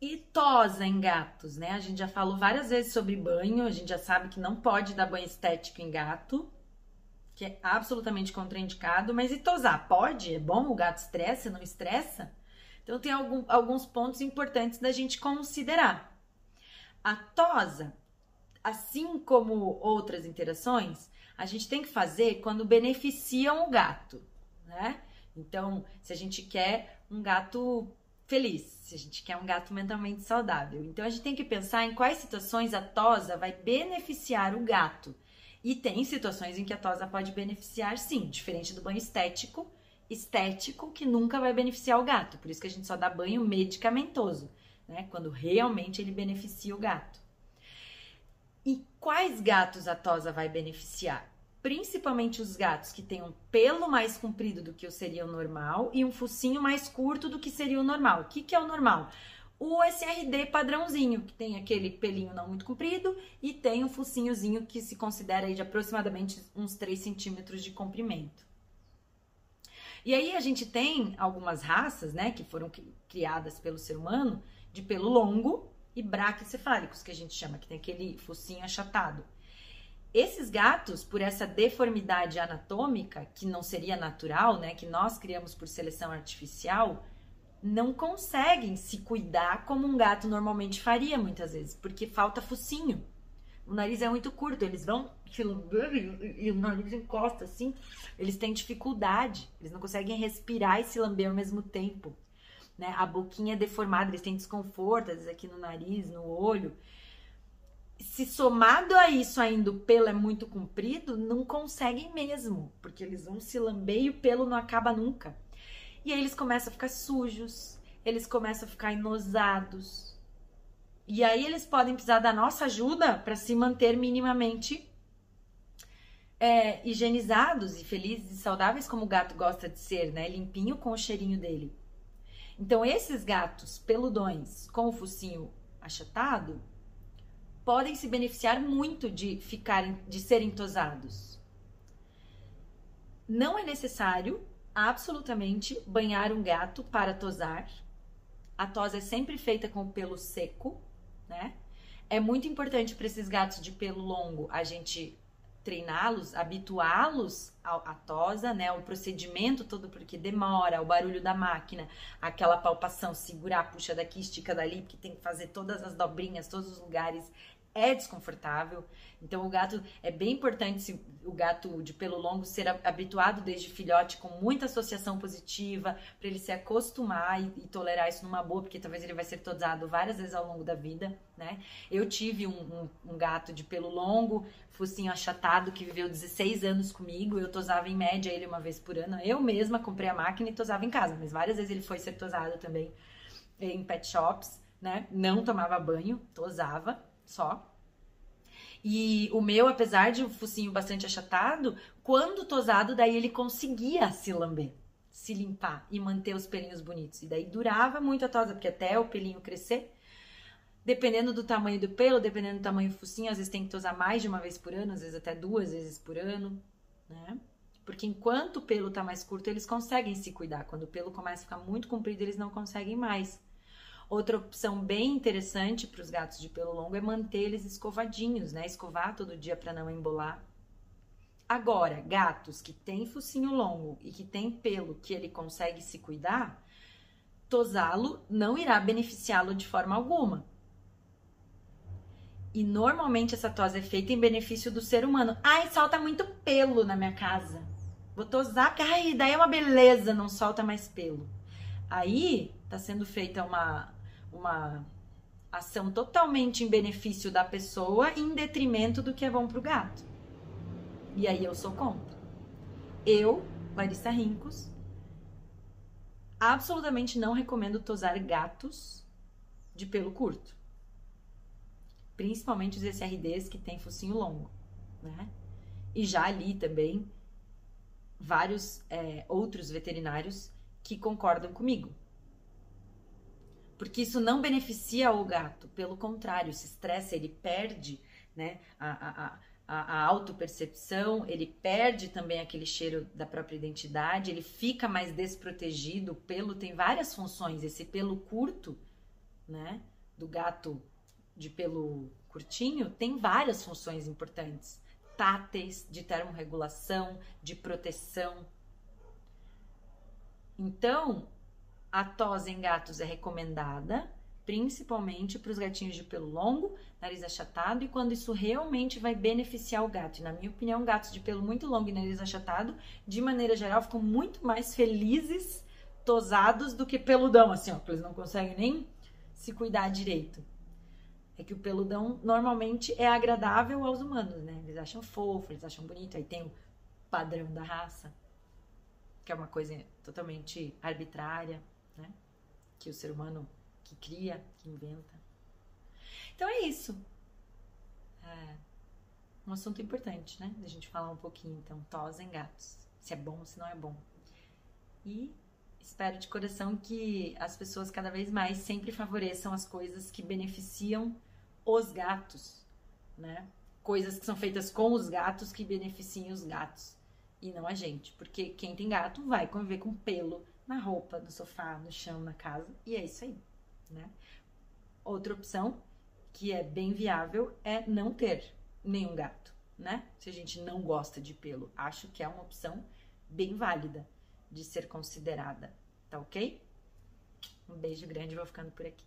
E tosa em gatos, né? A gente já falou várias vezes sobre banho, a gente já sabe que não pode dar banho estético em gato, que é absolutamente contraindicado, mas e tosar? Pode? É bom? O gato estressa, não estressa? Então tem algum, alguns pontos importantes da gente considerar. A tosa, assim como outras interações, a gente tem que fazer quando beneficiam o gato, né? Então, se a gente quer um gato feliz, se a gente quer um gato mentalmente saudável. Então a gente tem que pensar em quais situações a tosa vai beneficiar o gato. E tem situações em que a tosa pode beneficiar sim, diferente do banho estético, estético que nunca vai beneficiar o gato. Por isso que a gente só dá banho medicamentoso, né? Quando realmente ele beneficia o gato. E quais gatos a tosa vai beneficiar? Principalmente os gatos que têm um pelo mais comprido do que seria o normal e um focinho mais curto do que seria o normal. O que, que é o normal? O SRD padrãozinho, que tem aquele pelinho não muito comprido e tem um focinhozinho que se considera de aproximadamente uns 3 centímetros de comprimento. E aí a gente tem algumas raças, né, que foram criadas pelo ser humano, de pelo longo e braquicefálicos, que a gente chama, que tem aquele focinho achatado. Esses gatos, por essa deformidade anatômica, que não seria natural, né, que nós criamos por seleção artificial, não conseguem se cuidar como um gato normalmente faria muitas vezes, porque falta focinho. O nariz é muito curto, eles vão e o nariz encosta assim, eles têm dificuldade, eles não conseguem respirar e se lamber ao mesmo tempo. Né? A boquinha é deformada, eles têm desconforto, às vezes aqui no nariz, no olho se somado a isso ainda o pelo é muito comprido, não conseguem mesmo, porque eles vão se lamber e o pelo não acaba nunca. E aí eles começam a ficar sujos, eles começam a ficar enosados. E aí eles podem precisar da nossa ajuda para se manter minimamente é, higienizados e felizes e saudáveis como o gato gosta de ser, né? Limpinho com o cheirinho dele. Então esses gatos peludões com o focinho achatado, podem se beneficiar muito de ficarem, de serem tosados. Não é necessário absolutamente banhar um gato para tosar. A tosa é sempre feita com o pelo seco, né? É muito importante para esses gatos de pelo longo a gente treiná-los, habituá-los à tosa, né? O procedimento todo, porque demora, o barulho da máquina, aquela palpação, segurar, puxa daqui, estica dali, porque tem que fazer todas as dobrinhas, todos os lugares é desconfortável. Então o gato é bem importante o gato de pelo longo ser habituado desde filhote com muita associação positiva para ele se acostumar e, e, tolerar isso numa boa, porque talvez ele vai ser tosado várias vezes ao longo da vida, né? Eu tive um, um, um gato de pelo longo, focinho achatado que viveu 16 anos comigo. Eu tosava em média ele uma vez por ano. Eu mesma comprei a máquina e tosava em casa, mas várias vezes ele foi ser tosado também em pet shops, né? Não tomava banho, tosava só. E o meu, apesar de o focinho bastante achatado, quando tosado, daí ele conseguia se lamber, se limpar e manter os pelinhos bonitos. E daí durava muito a tosa, porque até o pelinho crescer, dependendo do tamanho do pelo, dependendo do tamanho do focinho, às vezes tem que tosar mais de uma vez por ano, às vezes até duas vezes por ano, né? Porque enquanto o pelo tá mais curto, eles conseguem se cuidar. Quando o pelo começa a ficar muito comprido, eles não conseguem mais. Outra opção bem interessante para os gatos de pelo longo é manter eles escovadinhos, né? Escovar todo dia para não embolar. Agora, gatos que têm focinho longo e que têm pelo que ele consegue se cuidar, tosá-lo não irá beneficiá-lo de forma alguma. E normalmente essa tosa é feita em benefício do ser humano. Ai, solta muito pelo na minha casa. Vou tosar, porque ai, daí é uma beleza, não solta mais pelo. Aí tá sendo feita uma uma ação totalmente em benefício da pessoa em detrimento do que é bom para o gato. E aí eu sou contra. Eu, Larissa Rincos, absolutamente não recomendo tosar gatos de pelo curto. Principalmente os SRDs que têm focinho longo, né? E já ali também vários é, outros veterinários que concordam comigo porque isso não beneficia o gato, pelo contrário, se estressa, ele perde né, a, a, a, a autopercepção, ele perde também aquele cheiro da própria identidade, ele fica mais desprotegido. O pelo tem várias funções, esse pelo curto né, do gato de pelo curtinho tem várias funções importantes. Táteis, de termorregulação, de proteção. Então, a tosse em gatos é recomendada, principalmente para os gatinhos de pelo longo, nariz achatado, e quando isso realmente vai beneficiar o gato. E, na minha opinião, gatos de pelo muito longo e nariz achatado, de maneira geral, ficam muito mais felizes, tosados, do que peludão, assim, ó, que eles não conseguem nem se cuidar direito. É que o peludão normalmente é agradável aos humanos, né? Eles acham fofo, eles acham bonito, aí tem o padrão da raça, que é uma coisa totalmente arbitrária, né? Que o ser humano que cria, que inventa. Então é isso. É um assunto importante, né? Da gente falar um pouquinho, então, tos em gatos. Se é bom, se não é bom. E espero de coração que as pessoas cada vez mais sempre favoreçam as coisas que beneficiam os gatos, né? Coisas que são feitas com os gatos que beneficiem os gatos e não a gente, porque quem tem gato vai conviver com pelo na roupa, no sofá, no chão, na casa, e é isso aí, né? Outra opção que é bem viável é não ter nenhum gato, né? Se a gente não gosta de pelo, acho que é uma opção bem válida de ser considerada, tá ok? Um beijo grande, vou ficando por aqui.